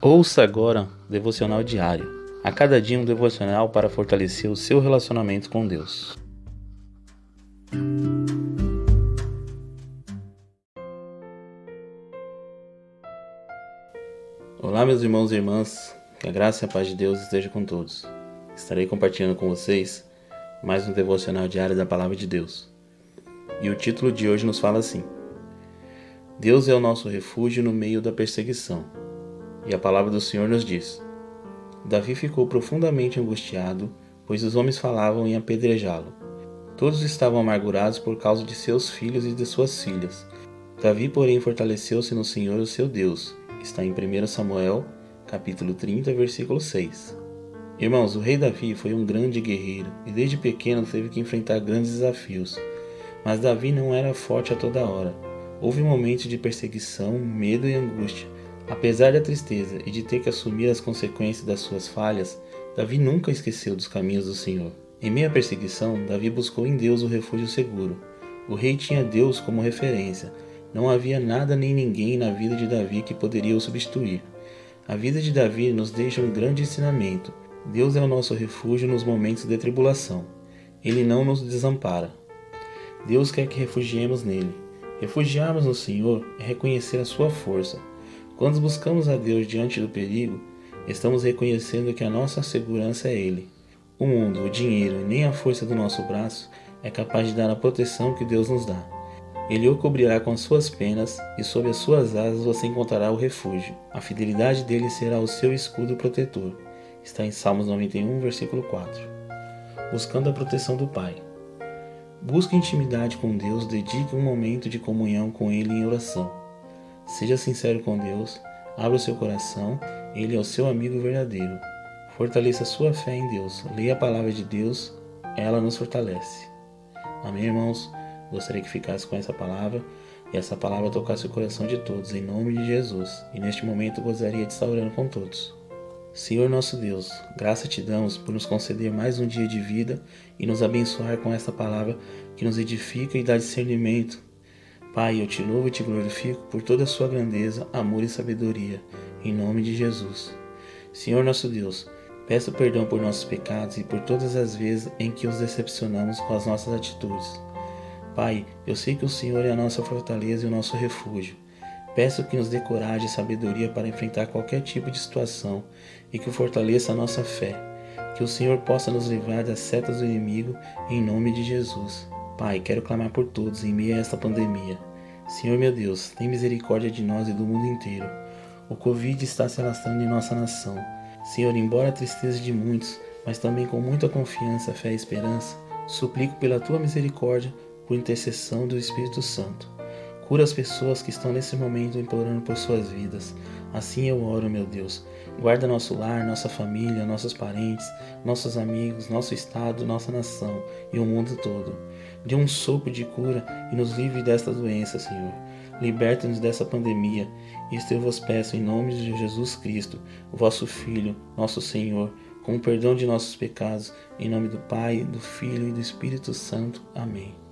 Ouça agora o devocional diário. A cada dia um devocional para fortalecer o seu relacionamento com Deus. Olá, meus irmãos e irmãs. Que a graça e a paz de Deus esteja com todos. Estarei compartilhando com vocês mais um devocional diário da palavra de Deus. E o título de hoje nos fala assim: Deus é o nosso refúgio no meio da perseguição. E a palavra do Senhor nos diz: Davi ficou profundamente angustiado, pois os homens falavam em apedrejá-lo. Todos estavam amargurados por causa de seus filhos e de suas filhas. Davi, porém, fortaleceu-se no Senhor, o seu Deus. Está em 1 Samuel, capítulo 30, versículo 6. Irmãos, o rei Davi foi um grande guerreiro e desde pequeno teve que enfrentar grandes desafios. Mas Davi não era forte a toda hora. Houve momentos de perseguição, medo e angústia. Apesar da tristeza e de ter que assumir as consequências das suas falhas, Davi nunca esqueceu dos caminhos do Senhor. Em meio à perseguição, Davi buscou em Deus o refúgio seguro. O rei tinha Deus como referência. Não havia nada nem ninguém na vida de Davi que poderia o substituir. A vida de Davi nos deixa um grande ensinamento. Deus é o nosso refúgio nos momentos de tribulação. Ele não nos desampara. Deus quer que refugiemos nele. Refugiarmos no Senhor é reconhecer a sua força. Quando buscamos a Deus diante do perigo, estamos reconhecendo que a nossa segurança é Ele. O mundo, o dinheiro e nem a força do nosso braço é capaz de dar a proteção que Deus nos dá. Ele o cobrirá com suas penas e sob as suas asas você encontrará o refúgio. A fidelidade dele será o seu escudo protetor. Está em Salmos 91, versículo 4. Buscando a proteção do Pai. Busque intimidade com Deus, dedique um momento de comunhão com Ele em oração. Seja sincero com Deus, abra o seu coração, Ele é o seu amigo verdadeiro. Fortaleça sua fé em Deus, leia a palavra de Deus, ela nos fortalece. Amém, irmãos? Gostaria que ficasse com essa palavra e essa palavra tocasse o coração de todos, em nome de Jesus. E neste momento gostaria de estar orando com todos. Senhor nosso Deus, graça te damos por nos conceder mais um dia de vida e nos abençoar com esta palavra que nos edifica e dá discernimento. Pai, eu te louvo e te glorifico por toda a sua grandeza, amor e sabedoria, em nome de Jesus. Senhor nosso Deus, peço perdão por nossos pecados e por todas as vezes em que os decepcionamos com as nossas atitudes. Pai, eu sei que o Senhor é a nossa fortaleza e o nosso refúgio. Peço que nos dê coragem e sabedoria para enfrentar qualquer tipo de situação e que fortaleça a nossa fé. Que o Senhor possa nos livrar das setas do inimigo, em nome de Jesus. Pai, quero clamar por todos em meio a esta pandemia. Senhor meu Deus, tem misericórdia de nós e do mundo inteiro. O Covid está se alastrando em nossa nação. Senhor, embora a tristeza de muitos, mas também com muita confiança, fé e esperança, suplico pela tua misericórdia, por intercessão do Espírito Santo Cura as pessoas que estão nesse momento implorando por suas vidas. Assim eu oro, meu Deus. Guarda nosso lar, nossa família, nossos parentes, nossos amigos, nosso estado, nossa nação e o mundo todo. Dê um sopro de cura e nos livre desta doença, Senhor. Liberta-nos dessa pandemia. Isto eu vos peço em nome de Jesus Cristo, vosso Filho, nosso Senhor, com o perdão de nossos pecados, em nome do Pai, do Filho e do Espírito Santo. Amém.